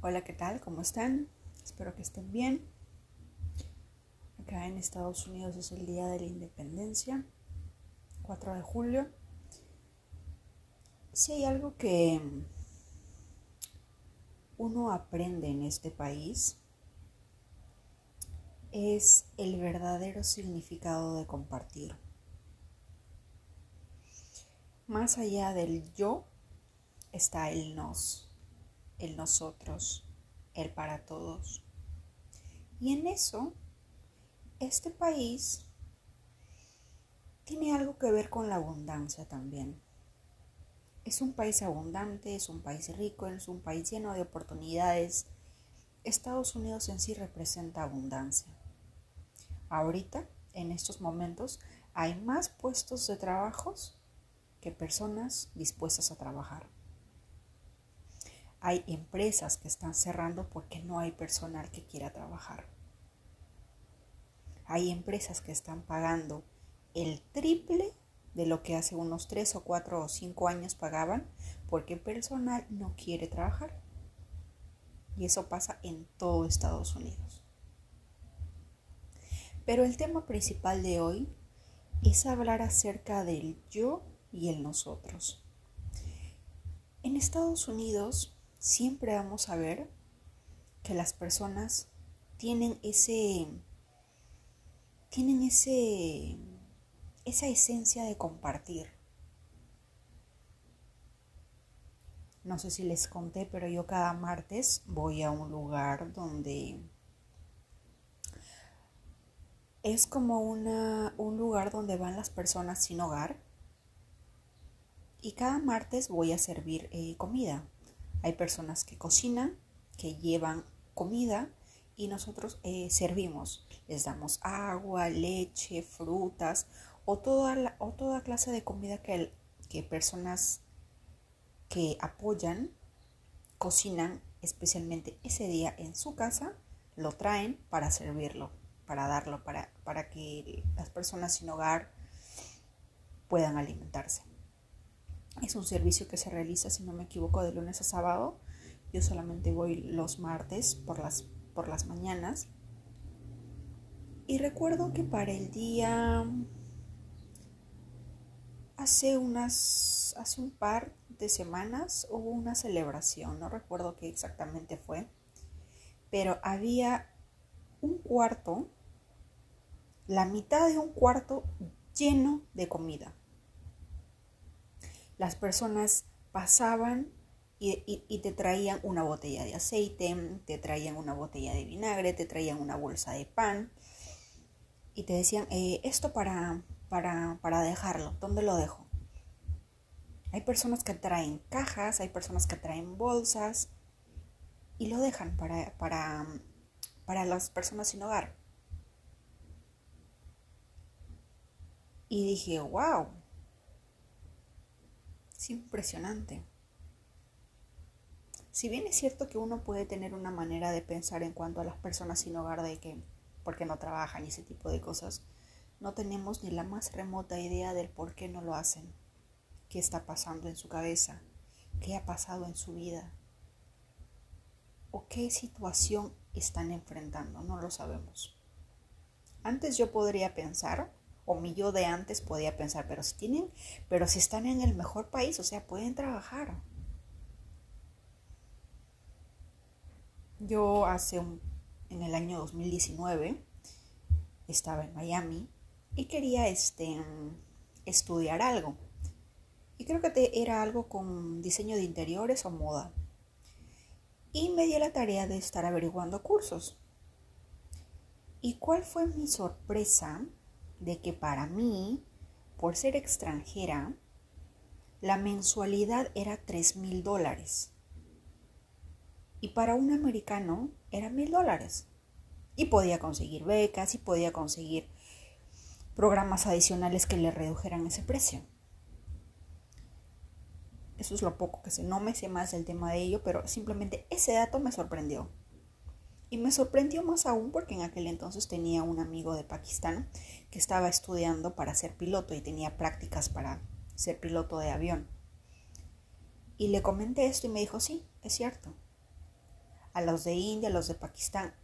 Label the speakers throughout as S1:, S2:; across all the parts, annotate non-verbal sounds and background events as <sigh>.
S1: Hola, ¿qué tal? ¿Cómo están? Espero que estén bien. Acá en Estados Unidos es el Día de la Independencia, 4 de julio. Si hay algo que uno aprende en este país, es el verdadero significado de compartir. Más allá del yo está el nos el nosotros, el para todos. Y en eso, este país tiene algo que ver con la abundancia también. Es un país abundante, es un país rico, es un país lleno de oportunidades. Estados Unidos en sí representa abundancia. Ahorita, en estos momentos, hay más puestos de trabajos que personas dispuestas a trabajar. Hay empresas que están cerrando porque no hay personal que quiera trabajar. Hay empresas que están pagando el triple de lo que hace unos 3 o 4 o 5 años pagaban porque el personal no quiere trabajar. Y eso pasa en todo Estados Unidos. Pero el tema principal de hoy es hablar acerca del yo y el nosotros. En Estados Unidos siempre vamos a ver que las personas tienen ese tienen ese esa esencia de compartir. No sé si les conté, pero yo cada martes voy a un lugar donde es como una, un lugar donde van las personas sin hogar. Y cada martes voy a servir eh, comida. Hay personas que cocinan, que llevan comida y nosotros eh, servimos. Les damos agua, leche, frutas o toda, o toda clase de comida que, que personas que apoyan cocinan especialmente ese día en su casa, lo traen para servirlo, para darlo, para, para que las personas sin hogar puedan alimentarse. Es un servicio que se realiza, si no me equivoco, de lunes a sábado. Yo solamente voy los martes por las, por las mañanas. Y recuerdo que para el día hace unas hace un par de semanas hubo una celebración, no recuerdo qué exactamente fue, pero había un cuarto, la mitad de un cuarto lleno de comida las personas pasaban y, te traían una botella de aceite, te traían una botella de vinagre, te traían una bolsa de pan y te decían, eh, esto para, para, para dejarlo, ¿dónde lo dejo? Hay personas que traen cajas, hay personas que traen bolsas y lo dejan para, para, para las personas sin hogar. Y dije, wow, es impresionante. Si bien es cierto que uno puede tener una manera de pensar en cuanto a las personas sin hogar de que porque no trabajan y ese tipo de cosas, no tenemos ni la más remota idea del por qué no lo hacen, qué está pasando en su cabeza, qué ha pasado en su vida o qué situación están enfrentando, no lo sabemos. Antes yo podría pensar o mi de antes podía pensar, pero si tienen, pero si están en el mejor país, o sea, pueden trabajar. Yo hace un, en el año 2019 estaba en Miami y quería este, estudiar algo. Y creo que era algo con diseño de interiores o moda. Y me di la tarea de estar averiguando cursos. ¿Y cuál fue mi sorpresa? De que para mí, por ser extranjera, la mensualidad era 3 mil dólares. Y para un americano era mil dólares. Y podía conseguir becas y podía conseguir programas adicionales que le redujeran ese precio. Eso es lo poco que sé. No me sé más del tema de ello, pero simplemente ese dato me sorprendió. Y me sorprendió más aún porque en aquel entonces tenía un amigo de Pakistán que estaba estudiando para ser piloto y tenía prácticas para ser piloto de avión. Y le comenté esto y me dijo, sí, es cierto. a los de India, a los de Pakistán.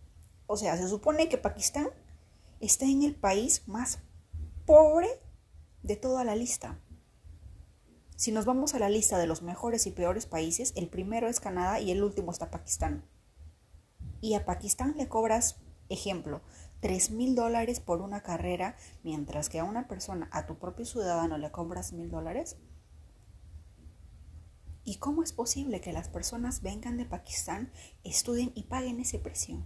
S1: O sea, se supone que Pakistán está en el país más pobre de toda la lista. Si nos vamos a la lista de los mejores y peores países, el primero es Canadá y el último está Pakistán. Y a Pakistán le cobras, ejemplo, 3 mil dólares por una carrera, mientras que a una persona, a tu propio ciudadano, le cobras mil dólares. ¿Y cómo es posible que las personas vengan de Pakistán, estudien y paguen ese precio?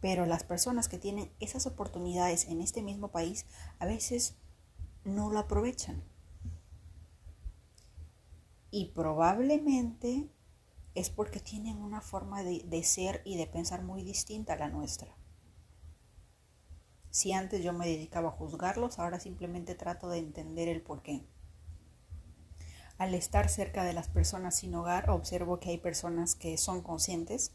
S1: Pero las personas que tienen esas oportunidades en este mismo país a veces no lo aprovechan. Y probablemente es porque tienen una forma de, de, ser y de pensar muy distinta a la nuestra. Si antes yo me dedicaba a juzgarlos, ahora simplemente trato de entender el por qué. Al estar cerca de las personas sin hogar, observo que hay personas que son conscientes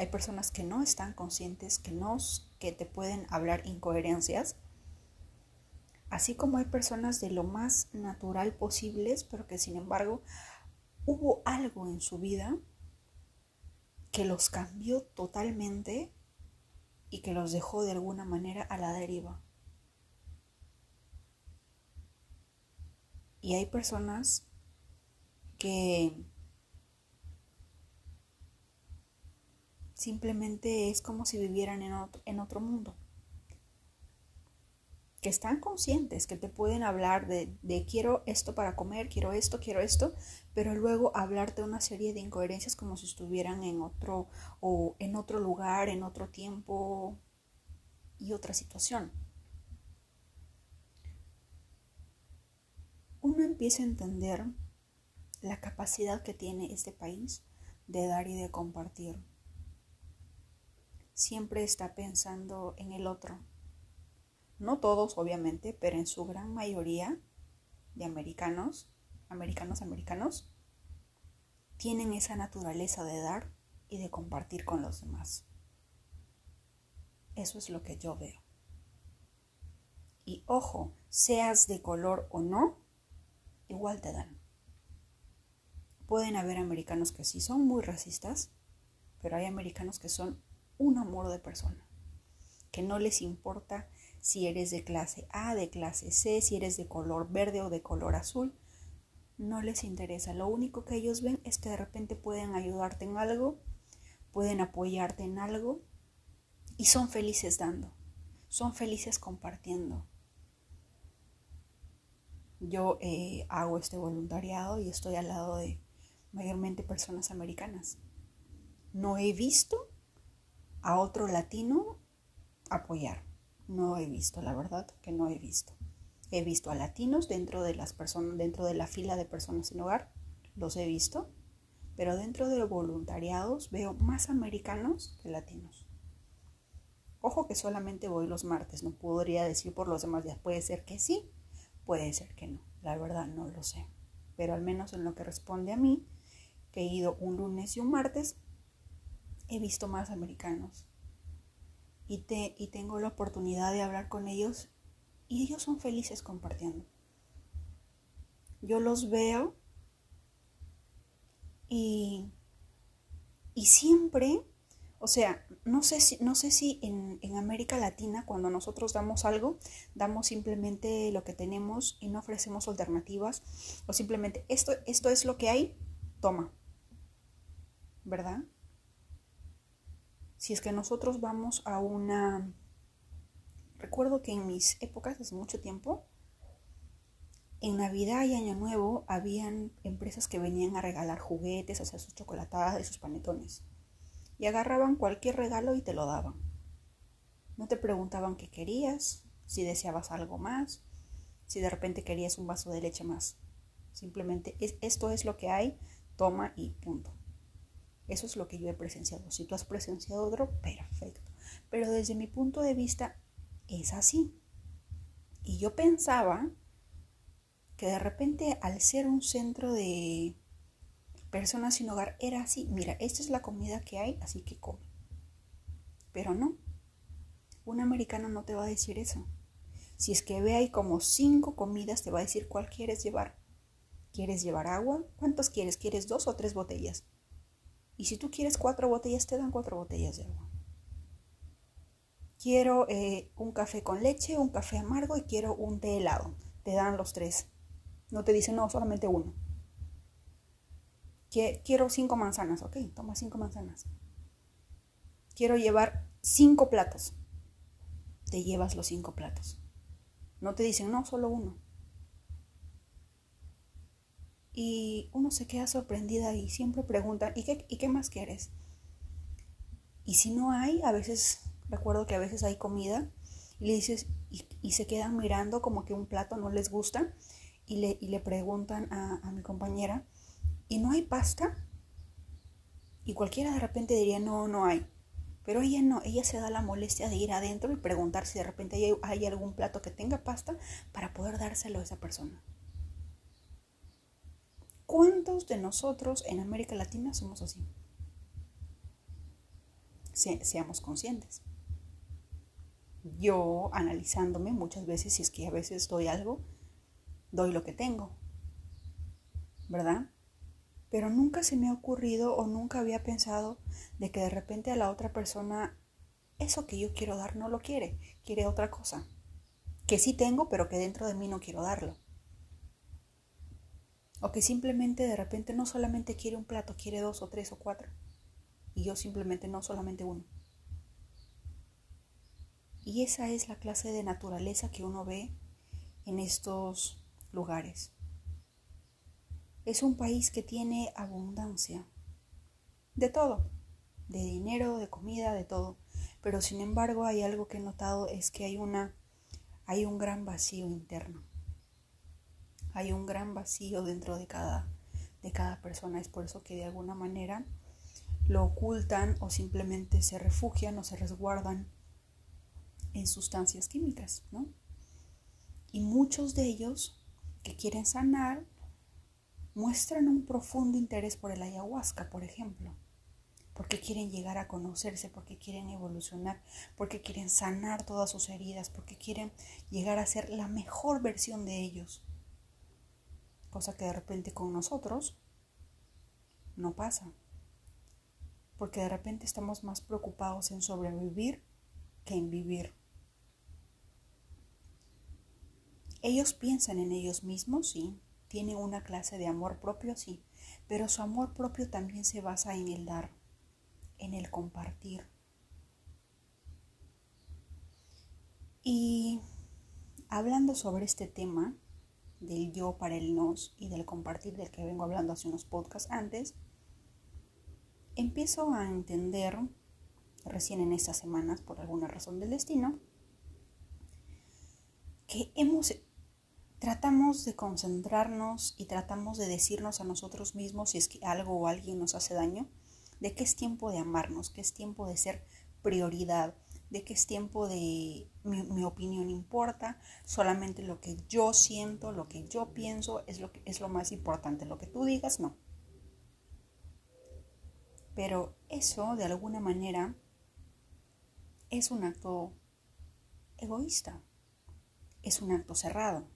S1: hay personas que no están conscientes, que, no, que te pueden hablar incoherencias. Así como hay personas de lo más natural posibles, pero que sin embargo hubo algo en su vida que los cambió totalmente y que los dejó de alguna manera a la deriva. Y hay personas que Simplemente es como si vivieran en otro, en otro mundo. Que están conscientes, que te pueden hablar de, quiero esto para comer, quiero esto, quiero esto, pero luego hablarte una serie de incoherencias como si estuvieran en otro o en otro lugar, en otro tiempo y otra situación. Uno empieza a entender la capacidad que tiene este país de dar y de compartir siempre está pensando en el otro. No todos, obviamente, pero en su gran mayoría de americanos, americanos, americanos, tienen esa naturaleza de dar y de compartir con los demás. Eso es lo que yo veo. Y ojo, seas de color o no, igual te dan. Pueden haber americanos que sí son muy racistas, pero hay americanos que son un amor de persona, que no les importa si eres de clase A, de clase C, si eres de color verde o de color azul, no les interesa. Lo único que ellos ven es que de repente pueden ayudarte en algo, pueden apoyarte en algo y son felices dando, son felices compartiendo. Yo eh, hago este voluntariado y estoy al lado de mayormente personas americanas. No he visto a otro latino apoyar. No he visto, la verdad que no he visto. He visto a latinos dentro de las personas, dentro de la fila de personas sin hogar, los he visto, pero dentro de voluntariados veo más americanos que latinos. Ojo que solamente voy los martes, no podría decir por los demás días, puede ser que sí, puede ser que no, la verdad no lo sé, pero al menos en lo que responde a mí, que he ido un lunes y un martes, he visto más americanos y, te, y tengo la oportunidad de hablar con ellos y ellos son felices compartiendo. Yo los veo y, y siempre, o sea, no sé si, no sé si en, en, América Latina cuando nosotros damos algo, damos simplemente lo que tenemos y no ofrecemos alternativas o simplemente esto, esto es lo que hay, toma, ¿verdad? Si es que nosotros vamos a una... Recuerdo que en mis épocas, hace mucho tiempo, en Navidad y Año Nuevo habían empresas que venían a regalar juguetes, hacer sus chocolatadas y sus panetones. Y agarraban cualquier regalo y te lo daban. No te preguntaban qué querías, si deseabas algo más, si de repente querías un vaso de leche más. Simplemente esto es lo que hay, toma y punto. Eso es lo que yo he presenciado. Si tú has presenciado otro, perfecto. Pero desde mi punto de vista es así. Y yo pensaba que de repente al ser un centro de personas sin hogar era así. Mira, esta es la comida que hay, así que come. Pero no. Un americano no te va a decir eso. Si es que ve ahí como cinco comidas, te va a decir cuál quieres llevar. ¿Quieres llevar agua? ¿Cuántos quieres? ¿Quieres dos o tres botellas? Y si tú quieres cuatro botellas, te dan cuatro botellas de agua. Quiero eh, un café con leche, un café amargo y quiero un té helado. Te dan los tres. No te dicen, no, solamente uno. Quiero cinco manzanas, ok, toma cinco manzanas. Quiero llevar cinco platos. Te llevas los cinco platos. No te dicen, no, solo uno. Y uno se queda sorprendida y siempre pregunta, ¿y qué, ¿y qué más quieres? Y si no hay, a veces, recuerdo que a veces hay comida y le dices, y, se quedan mirando como que un plato no les gusta y le, y le preguntan a, a mi compañera, ¿y no hay pasta? Y cualquiera de repente diría, no, no hay. Pero ella no, ella se da la molestia de ir adentro y preguntar si de repente hay, hay, algún plato que tenga pasta para poder dárselo a esa persona. ¿Cuántos de nosotros en América Latina somos así? seamos conscientes. Yo analizándome muchas veces, si es que a veces doy algo, doy lo que tengo, ¿verdad? Pero nunca se me ha ocurrido o nunca había pensado de que de repente a la otra persona eso que yo quiero dar no lo quiere, quiere otra cosa, que sí tengo, pero que dentro de mí no quiero darlo. O que simplemente de repente no solamente quiere un plato, quiere dos o tres o cuatro. Y yo simplemente no solamente uno. Y esa es la clase de naturaleza que uno ve en estos lugares. Es un país que tiene abundancia de todo, de dinero, de comida, de todo. Pero sin embargo hay algo que he notado es que hay una hay un gran vacío interno hay un gran vacío dentro de cada, de cada persona. Es por eso que de alguna manera lo ocultan o simplemente se refugian o se resguardan en sustancias químicas, ¿no? Y muchos de ellos que quieren sanar muestran un profundo interés por el ayahuasca, por ejemplo, porque quieren llegar a conocerse, porque quieren evolucionar, porque quieren sanar todas sus heridas, porque quieren llegar a ser la mejor versión de ellos cosa que de repente con nosotros no pasa. Porque de repente estamos más preocupados en sobrevivir que en vivir. Ellos piensan en ellos mismos, sí, tienen una clase de amor propio, sí, pero su amor propio también se basa en el dar, en el compartir. Y hablando sobre este tema, del yo para el nos y del compartir del que vengo hablando hace unos podcasts antes, empiezo a entender, recién en estas semanas, por alguna razón del destino, que hemos, tratamos de concentrarnos y tratamos de decirnos a nosotros mismos si es que algo o alguien nos hace daño, de que es tiempo de amarnos, que es tiempo de ser prioridad, de que es tiempo de mi, opinión importa, solamente lo que yo siento, lo que yo pienso es lo, que, es lo más importante, lo que tú digas no. Pero eso de alguna manera es un acto egoísta, es un acto cerrado.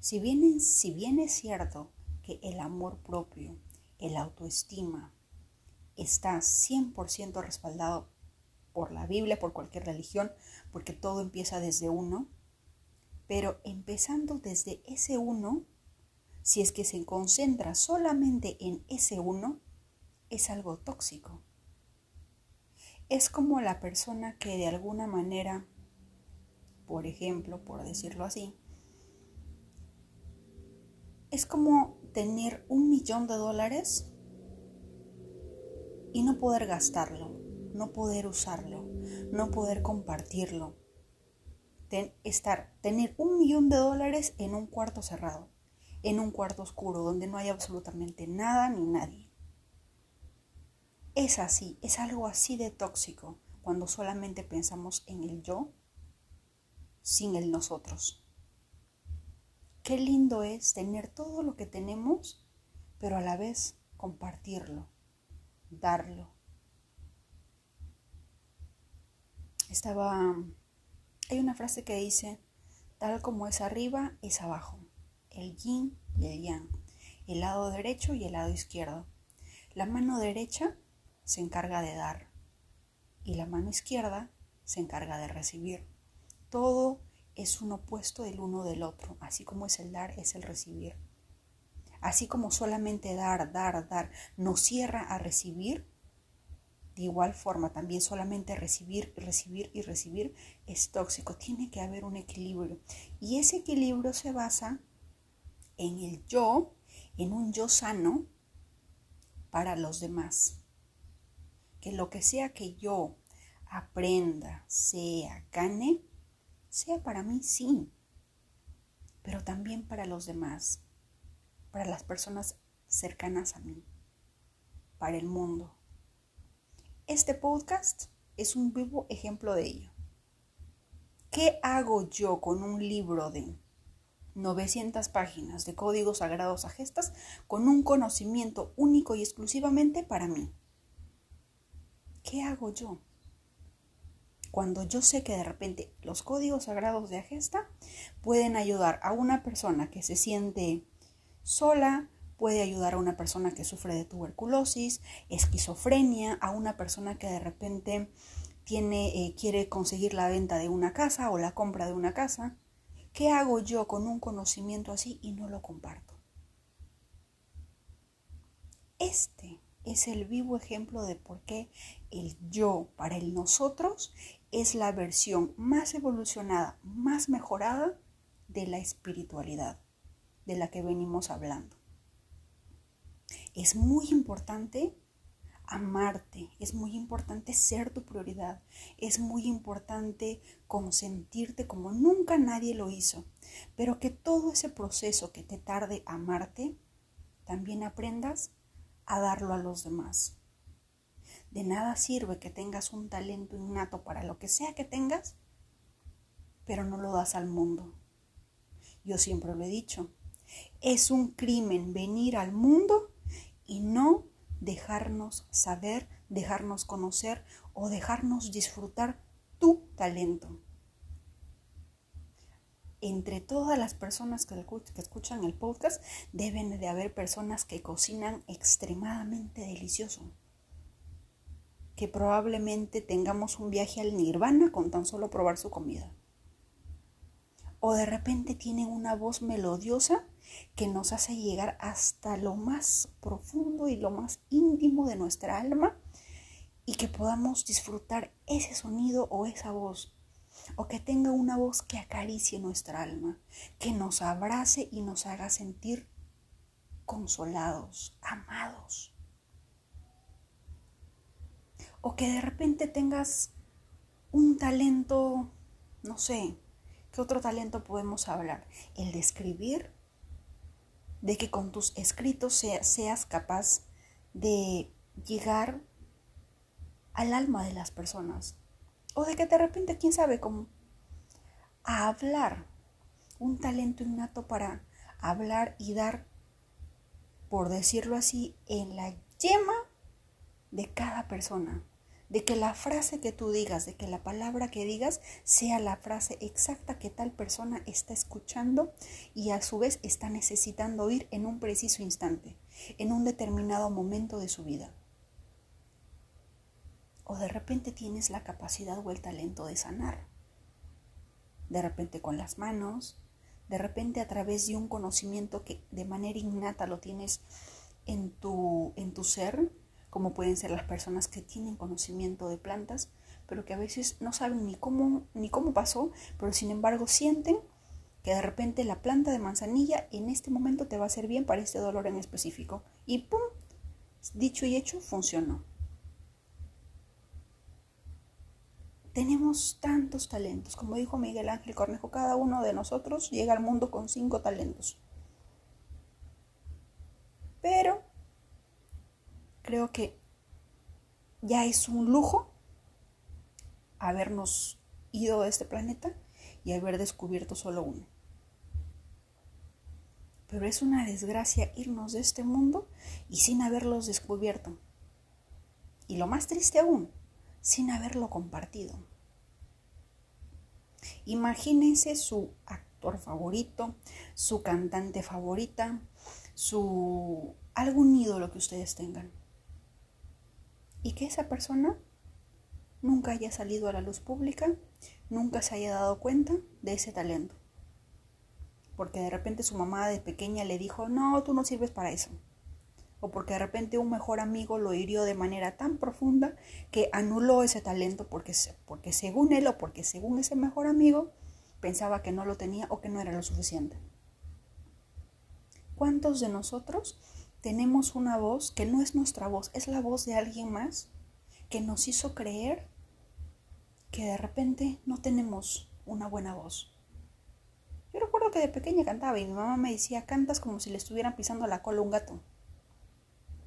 S1: Si bien, si bien es cierto que el amor propio, el autoestima, está 100% respaldado por la Biblia, por cualquier religión, porque todo empieza desde uno. Pero empezando desde ese uno, si es que se concentra solamente en ese uno, es algo tóxico. Es como la persona que de alguna manera, por ejemplo, por decirlo así, es como tener un millón de dólares y no poder gastarlo no poder usarlo, no poder compartirlo. estar, tener un millón de dólares en un cuarto cerrado, en un cuarto oscuro donde no hay absolutamente nada ni nadie. Es así, es algo así de tóxico cuando solamente pensamos en el yo sin el nosotros. Qué lindo es tener todo lo que tenemos, pero a la vez compartirlo, darlo, estaba, hay una frase que dice, tal como es arriba, es abajo, el yin y el yang, el lado derecho y el lado izquierdo. La mano derecha se encarga de dar y la mano izquierda se encarga de recibir. Todo es un opuesto del uno del otro, así como es el dar, es el recibir. Así como solamente dar, dar, dar nos cierra a recibir, de igual forma también solamente recibir, recibir y recibir es tóxico. Tiene que haber un equilibrio. Y ese equilibrio se basa en el yo, en un yo sano para los demás. Que lo que sea que yo aprenda, sea, gane, sea para mí, sí, pero también para los demás, para las personas cercanas a mí, para el mundo. Este podcast es un vivo ejemplo de ello. ¿Qué hago yo con un libro de 900 páginas de códigos sagrados a gestas con un conocimiento único y exclusivamente para mí? ¿Qué hago yo? cuando yo sé que de repente los códigos sagrados de Agesta pueden ayudar a una persona que se siente sola, puede ayudar a una persona que sufre de tuberculosis, esquizofrenia, a una persona que de repente tiene, eh, quiere conseguir la venta de una casa o la compra de una casa. ¿Qué hago yo con un conocimiento así y no lo comparto? Este es el vivo ejemplo de por qué el yo para el nosotros es la versión más evolucionada, más mejorada de la espiritualidad de la que venimos hablando. Es muy importante amarte, es muy importante ser tu prioridad, es muy importante consentirte como nunca nadie lo hizo, pero que todo ese proceso que te tarde amarte, también aprendas a darlo a los demás. De nada sirve que tengas un talento innato para lo que sea que tengas, pero no lo das al mundo. Yo siempre lo he dicho, es un crimen venir al mundo y no dejarnos saber, dejarnos conocer o dejarnos disfrutar tu talento. Entre todas las personas que escuchan el podcast deben de haber personas que cocinan extremadamente delicioso que probablemente tengamos un viaje al nirvana con tan solo probar su comida. O de repente tienen una voz melodiosa que nos hace llegar hasta lo más profundo y lo más íntimo de nuestra alma y que podamos disfrutar ese sonido o esa voz. O que tenga una voz que acaricie nuestra alma, que nos abrace y nos haga sentir consolados, amados o que de repente tengas un talento, no sé, ¿qué otro talento podemos hablar? El de escribir, de que con tus escritos seas capaz de llegar al alma de las personas. O de que de repente, quién sabe, cómo a hablar. Un talento innato para hablar y dar, por decirlo así, en la yema de cada persona, de que la frase que tú digas, de que la palabra que digas sea la frase exacta que tal persona está escuchando y a su vez está necesitando oír en un preciso instante, en un determinado momento de su vida. O de repente tienes la capacidad o el talento de sanar. De repente con las manos, de repente a través de un conocimiento que de manera innata lo tienes en tu, en tu ser, como pueden ser las personas que tienen conocimiento de plantas, pero que a veces no saben ni cómo, ni cómo pasó, pero sin embargo sienten que de repente la planta de manzanilla en este momento te va a hacer bien para este dolor en específico. Y ¡pum! Dicho y hecho, funcionó. Tenemos tantos talentos. Como dijo Miguel Ángel Cornejo, cada uno de nosotros llega al mundo con cinco talentos. Pero creo que ya es un lujo habernos ido de este planeta y haber descubierto solo uno. Pero es una desgracia irnos de este mundo y sin haberlos descubierto. Y lo más triste aún, sin haberlo compartido. Imagínense su actor favorito, su cantante favorita, su algún ídolo que ustedes tengan y que esa persona nunca haya salido a la luz pública, nunca se haya dado cuenta de ese talento. Porque de repente su mamá de pequeña le dijo, no, tú no sirves para eso. O porque de repente un mejor amigo lo hirió de manera tan profunda que anuló ese talento porque, porque según él o porque según ese mejor amigo pensaba que no lo tenía o que no era lo suficiente. ¿Cuántos de nosotros tenemos una voz que no es nuestra voz, es la voz de alguien más que nos hizo creer que de repente no tenemos una buena voz? Yo recuerdo que de pequeña cantaba y mi mamá me decía, cantas como si le estuvieran pisando la cola un gato.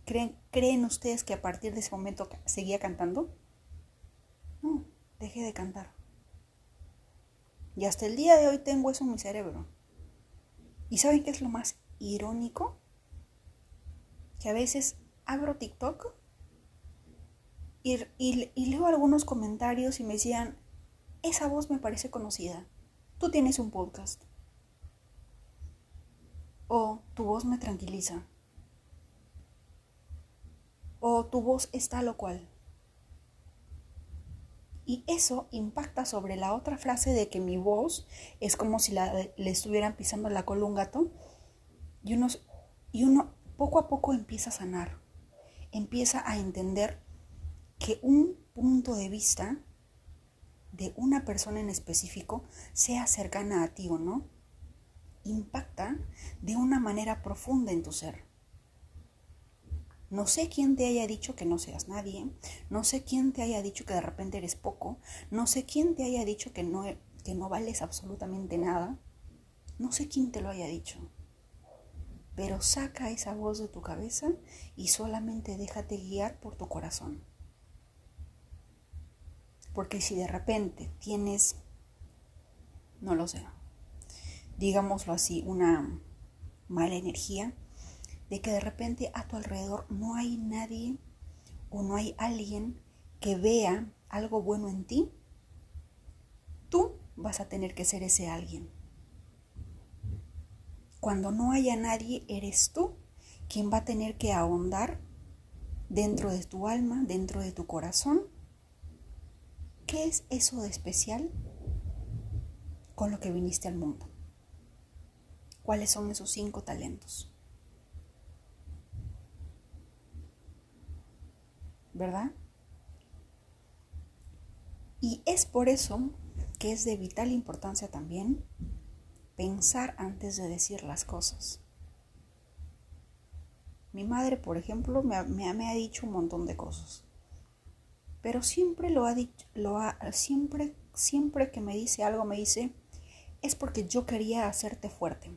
S1: ¿Creen, ¿Creen ustedes que a partir de ese momento seguía cantando? No, dejé de cantar. Y hasta el día de hoy tengo eso en mi cerebro. ¿Y saben qué es lo más irónico que a veces abro TikTok y, leo algunos comentarios y me decían, esa voz me parece conocida, tú tienes un podcast. O tu voz me tranquiliza. O tu voz está lo cual. Y eso impacta sobre la otra frase de que mi voz es como si le estuvieran pisando la cola un gato y uno poco a poco empieza a sanar, empieza a entender que un punto de vista de una persona en específico, sea cercana a ti o no, impacta de una manera profunda en tu ser. No sé quién te haya dicho que no seas nadie, no sé quién te haya dicho que de repente eres poco, no sé quién te haya dicho que no, que no vales absolutamente nada, no sé quién te lo haya dicho pero saca esa voz de tu cabeza y solamente déjate guiar por tu corazón. Porque si de repente tienes, no lo sé, digámoslo así, una mala energía, de que de repente a tu alrededor no hay nadie o no hay alguien que vea algo bueno en ti, tú vas a tener que ser ese alguien. Cuando no haya nadie, eres tú quien va a tener que ahondar dentro de tu alma, dentro de tu corazón. ¿Qué es eso de especial con lo que viniste al mundo? ¿Cuáles son esos cinco talentos? ¿Verdad? Y es por eso que es de vital importancia también pensar antes de decir las cosas. Mi madre, por ejemplo, me, ha dicho un montón de cosas. Pero siempre lo ha dicho, lo ha, siempre, siempre que me dice algo, me dice, es porque yo quería hacerte fuerte.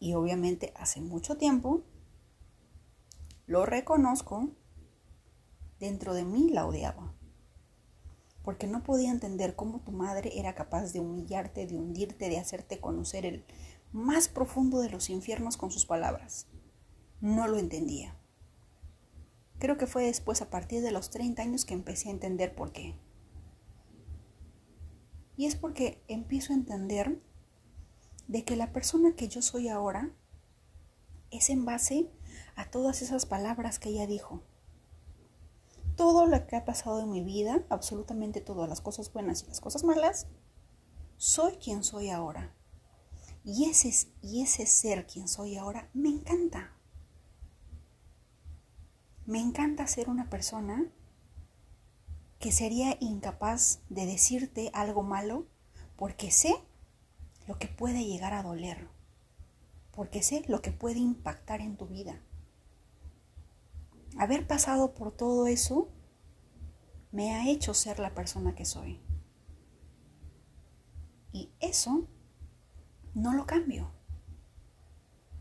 S1: Y obviamente hace mucho tiempo, lo reconozco, dentro de mí la odiaba porque no podía entender cómo tu madre era capaz de humillarte, de hundirte, de hacerte conocer el más profundo de los infiernos con sus palabras. No lo entendía. Creo que fue después, a partir de los 30 años, que empecé a entender por qué. Y es porque empiezo a entender de que la persona que yo soy ahora es en base a todas esas palabras que ella dijo, todo lo que ha pasado en mi vida, absolutamente todas las cosas buenas y las cosas malas, soy quien soy ahora. Y ese, y ese ser quien soy ahora me encanta. Me encanta ser una persona que sería incapaz de decirte algo malo porque sé lo que puede llegar a doler, porque sé lo que puede impactar en tu vida haber pasado por todo eso me ha hecho ser la persona que soy. Y eso no lo cambio.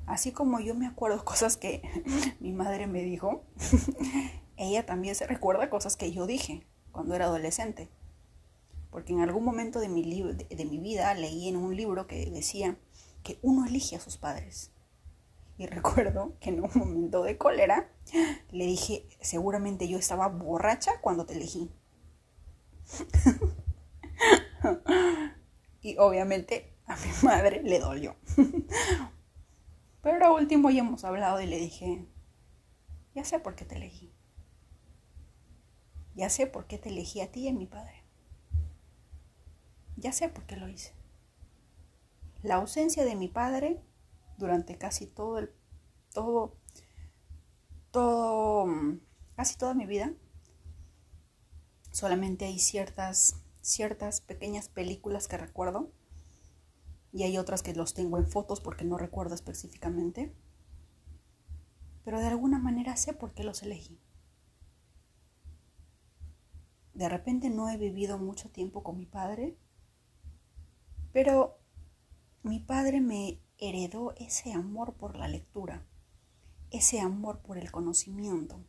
S1: Así como yo me acuerdo <laughs> cosas que <laughs> mi madre me dijo, <laughs> ella también se recuerda cosas que yo dije cuando era adolescente. Porque en algún momento de mi, de mi vida leí en un libro que decía que uno elige a sus padres. Y recuerdo que en un momento de cólera le dije, seguramente yo estaba borracha cuando te elegí. <laughs> y obviamente a mi madre le dolió. Pero a último ya hemos hablado y le dije, Ya sé por qué te elegí. Ya sé por qué te elegí a ti y a mi padre. Ya sé por qué lo hice. La ausencia de mi padre durante casi todo el todo todo casi toda mi vida solamente hay ciertas ciertas pequeñas películas que recuerdo y hay otras que los tengo en fotos porque no recuerdo específicamente pero de alguna manera sé por qué los elegí. De repente no he vivido mucho tiempo con mi padre pero mi padre me heredó ese amor por la lectura, ese amor por el conocimiento,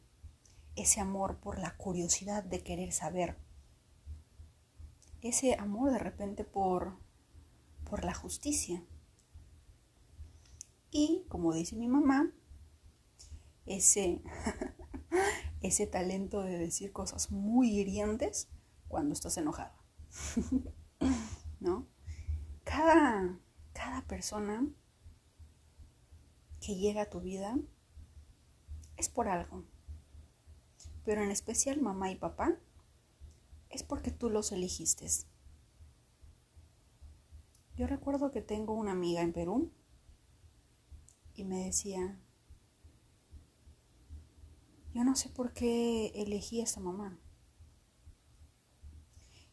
S1: ese amor por la curiosidad de querer saber, ese amor de repente por, por la justicia. Y, como dice mi mamá, ese, <laughs> ese talento de decir cosas muy hirientes cuando estás enojada. <laughs> ¿No? cada, cada persona que llega a tu vida es por algo. Pero en especial mamá y papá es porque tú los elegiste. Yo recuerdo que tengo una amiga en Perú y me decía, yo no sé por qué elegí a esta mamá.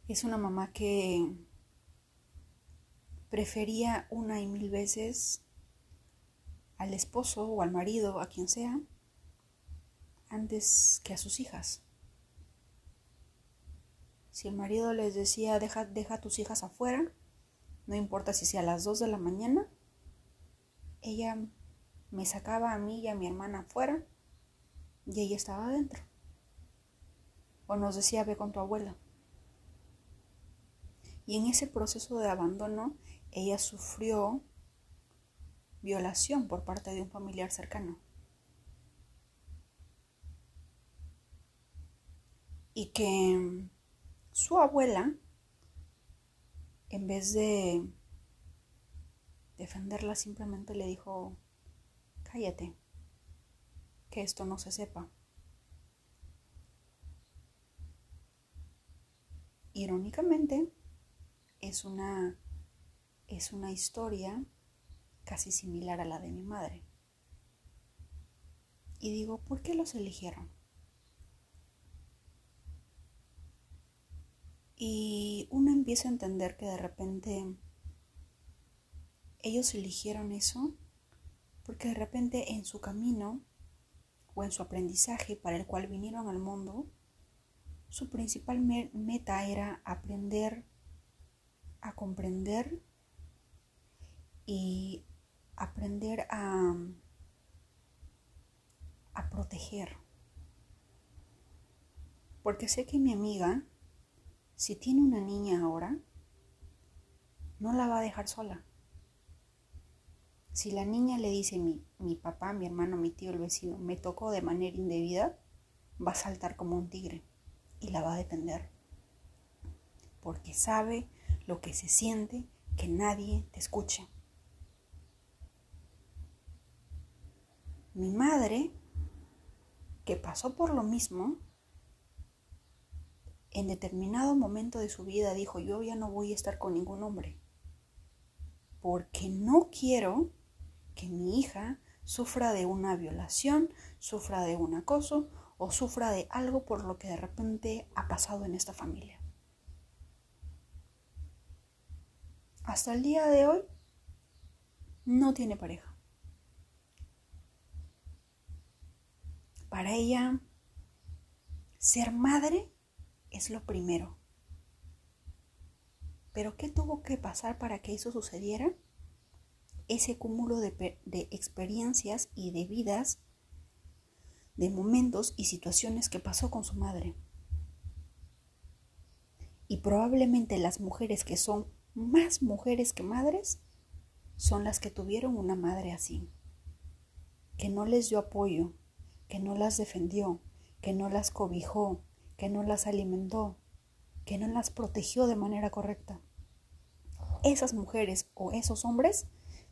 S1: Es una mamá que prefería una y mil veces al esposo o al marido, a quien sea, antes que a sus hijas. Si el marido les decía, deja, deja a tus hijas afuera, no importa si sea a las dos de la mañana, ella me sacaba a mí y a mi hermana afuera y ella estaba adentro. O nos decía, ve con tu abuela. Y en ese proceso de abandono, ella sufrió violación por parte de un familiar cercano. Y que su abuela, en vez de defenderla, simplemente le dijo, cállate, que esto no se sepa. Irónicamente, es una es una historia casi similar a la de mi madre. Y digo, ¿por qué los eligieron? Y uno empieza a entender que de repente ellos eligieron eso porque de repente en su camino o en su aprendizaje para el cual vinieron al mundo, su principal meta era aprender a comprender y aprender a, a proteger. Porque sé que mi amiga, si tiene una niña ahora, no la va a dejar sola. Si la niña le dice mi, mi papá, mi hermano, mi tío, el vecino, me tocó de manera indebida, va a saltar como un tigre y la va a defender. Porque sabe lo que se siente que nadie te escuche. Mi madre, que pasó por lo mismo, en determinado momento de su vida dijo, yo ya no voy a estar con ningún hombre, porque no quiero que mi hija sufra de una violación, sufra de un acoso o sufra de algo por lo que de repente ha pasado en esta familia. Hasta el día de hoy no tiene pareja. Para ella, ser madre es lo primero. Pero ¿qué tuvo que pasar para que eso sucediera? Ese cúmulo de, de, experiencias y de vidas, de momentos y situaciones que pasó con su madre. Y probablemente las mujeres que son más mujeres que madres son las que tuvieron una madre así, que no les dio apoyo, que no las defendió, que no las cobijó, que no las alimentó, que no las protegió de manera correcta. Esas mujeres o esos hombres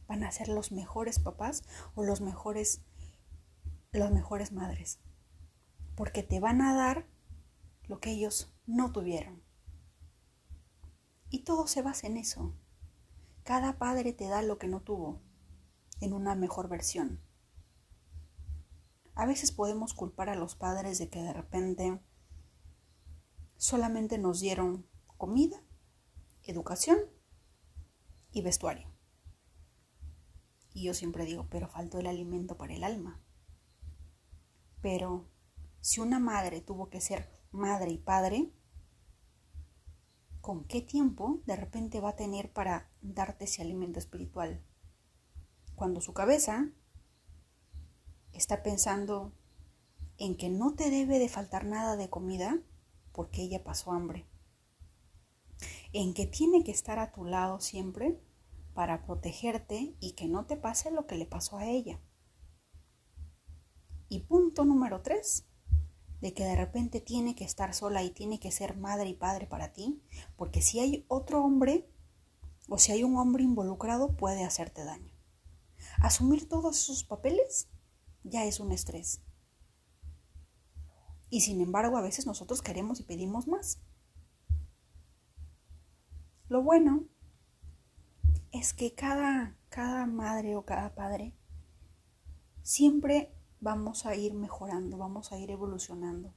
S1: van a ser los mejores papás o los mejores las mejores madres. porque te van a dar lo que ellos no tuvieron. Y todo se basa en eso. Cada padre te da lo que no tuvo, en una mejor versión. A veces podemos culpar a los padres de que de repente solamente nos dieron comida, educación y vestuario. Y yo siempre digo, pero faltó el alimento para el alma. Pero si una madre tuvo que ser madre y padre, ¿con qué tiempo de repente va a tener para darte ese alimento espiritual? Cuando su cabeza está pensando en que no te debe de faltar nada de comida porque ella pasó hambre. En que tiene que estar a tu lado siempre para protegerte y que no te pase lo que le pasó a ella. Y punto número tres, de que de repente tiene que estar sola y tiene que ser madre y padre para ti, porque si hay otro hombre o si hay un hombre involucrado puede hacerte daño. Asumir todos esos papeles ya es un estrés. Y sin embargo, a veces nosotros queremos y pedimos más. Lo bueno es que cada, cada madre o cada padre siempre vamos a ir mejorando, vamos a ir evolucionando.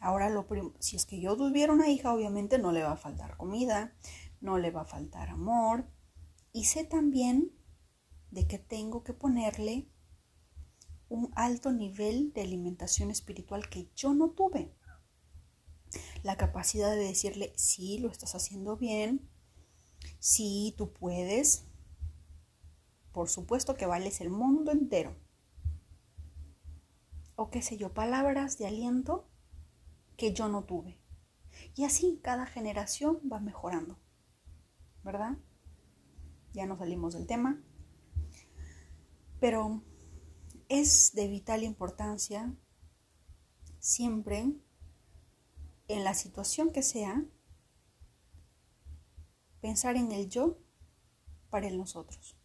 S1: Ahora, lo si es que yo tuviera una hija, obviamente no le va a faltar comida, no le va a faltar amor. Y sé también de que tengo que ponerle un alto nivel de alimentación espiritual que yo no tuve. La capacidad de decirle, sí, lo estás haciendo bien, sí, tú puedes. Por supuesto que vales el mundo entero. O qué sé yo, palabras de aliento que yo no tuve. Y así cada generación va mejorando. ¿Verdad? Ya nos salimos del tema. Pero es de vital importancia siempre en la situación que sea pensar en el yo para el nosotros.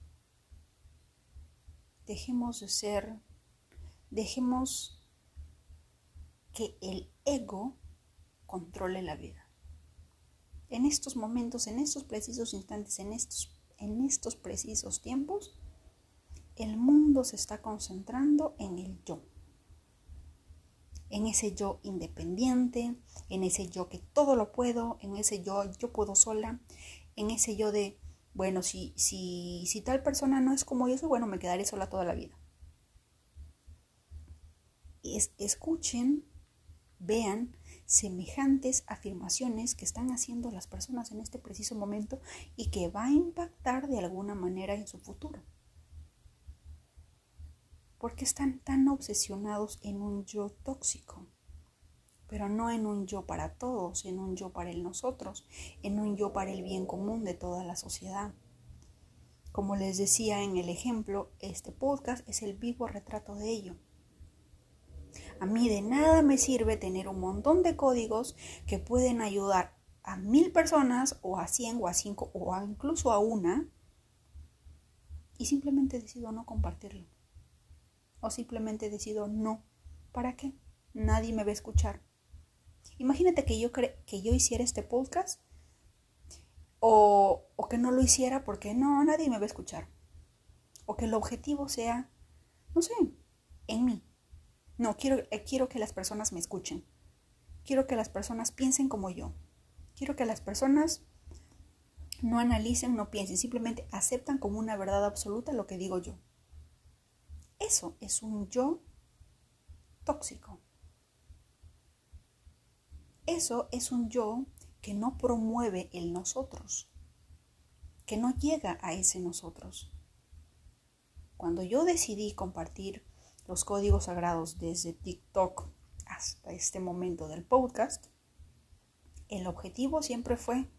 S1: Dejemos de ser, dejemos que el ego controle la vida. En estos momentos, en estos precisos instantes, en estos, en estos precisos tiempos, el mundo se está concentrando en el yo. En ese yo independiente, en ese yo que todo lo puedo, en ese yo yo puedo sola, en ese yo de, bueno, si, si, si tal persona no es como yo bueno, me quedaré sola toda la vida. Es, escuchen, vean semejantes afirmaciones que están haciendo las personas en este preciso momento y que va a impactar de alguna manera en su futuro. ¿Por qué están tan obsesionados en un yo tóxico? Pero no en un yo para todos, en un yo para el nosotros, en un yo para el bien común de toda la sociedad. Como les decía en el ejemplo, este podcast es el vivo retrato de ello. A mí de nada me sirve tener un montón de códigos que pueden ayudar a mil personas o a cien o a cinco o incluso a una y simplemente decido no compartirlo o simplemente decido no. ¿Para qué? Nadie me va a escuchar. Imagínate que yo, que yo hiciera este podcast o, o que no lo hiciera porque no, nadie me va a escuchar. O que el objetivo sea, no sé, en mí. No, quiero, eh, quiero que las personas me escuchen. Quiero que las personas piensen como yo. Quiero que las personas no analicen, no piensen, simplemente aceptan como una verdad absoluta lo que digo yo. Eso es un yo tóxico. Eso es un yo que no promueve el nosotros, que no llega a ese nosotros. Cuando yo decidí compartir los códigos sagrados desde TikTok hasta este momento del podcast, el objetivo siempre fue,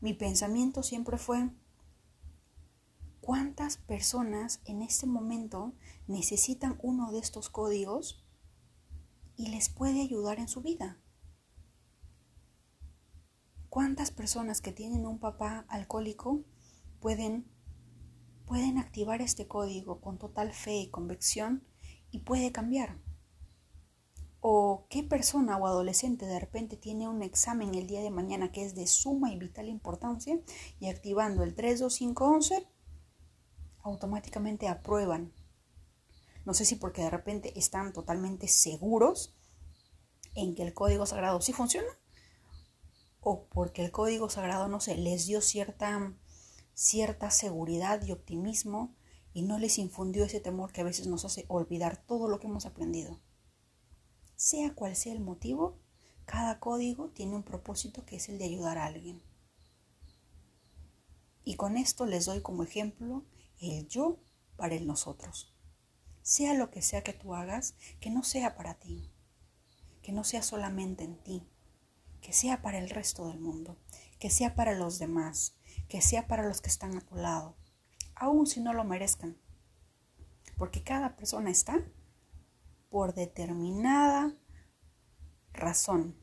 S1: mi pensamiento siempre fue, ¿Cuántas personas en este momento necesitan uno de estos códigos y les puede ayudar en su vida? ¿Cuántas personas que tienen un papá alcohólico pueden, pueden activar este código con total fe y convicción y puede cambiar. ¿O qué persona o adolescente de repente tiene un examen el día de mañana que es de suma y vital importancia y activando el 32511 automáticamente aprueban? No sé si porque de repente están totalmente seguros en que el código sagrado sí funciona o porque el código sagrado, no sé, les dio cierta, cierta seguridad y optimismo y no les infundió ese temor que a veces nos hace olvidar todo lo que hemos aprendido. Sea cual sea el motivo, cada código tiene un propósito que es el de ayudar a alguien. Y con esto les doy como ejemplo el yo para el nosotros. Sea lo que sea que tú hagas, que no sea para ti, que no sea solamente en ti, que sea para el resto del mundo, que sea para los demás, que sea para los que están a tu lado, aun si no lo merezcan. Porque cada persona está por determinada razón,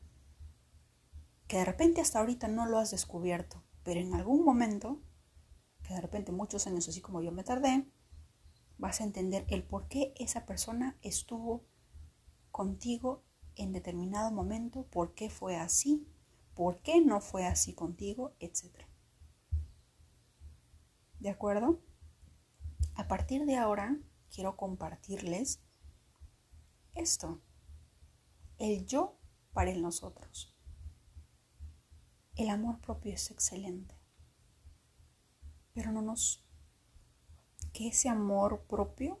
S1: que de repente hasta ahorita no lo has descubierto, pero en algún momento, que de repente muchos años así como yo me tardé, vas a entender el por qué esa persona estuvo contigo en determinado momento, por qué fue así, por qué no fue así contigo, etc. ¿De acuerdo? A partir de ahora quiero compartirles esto, el yo para el nosotros. El amor propio es excelente, pero no nos... que ese amor propio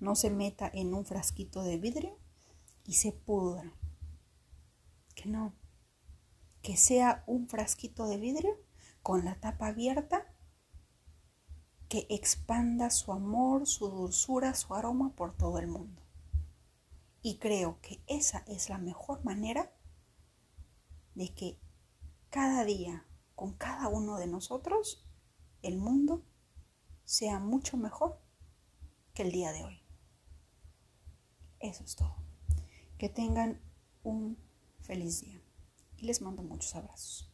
S1: no se meta en un frasquito de vidrio y se pudra. Que no. Que sea un frasquito de vidrio con la tapa abierta que expanda su amor, su dulzura, su aroma por todo el mundo. Y creo que esa es la mejor manera de que cada día, con cada uno de nosotros, el mundo sea mucho mejor que el día de hoy. Eso es todo. Que tengan un feliz día y les mando muchos abrazos.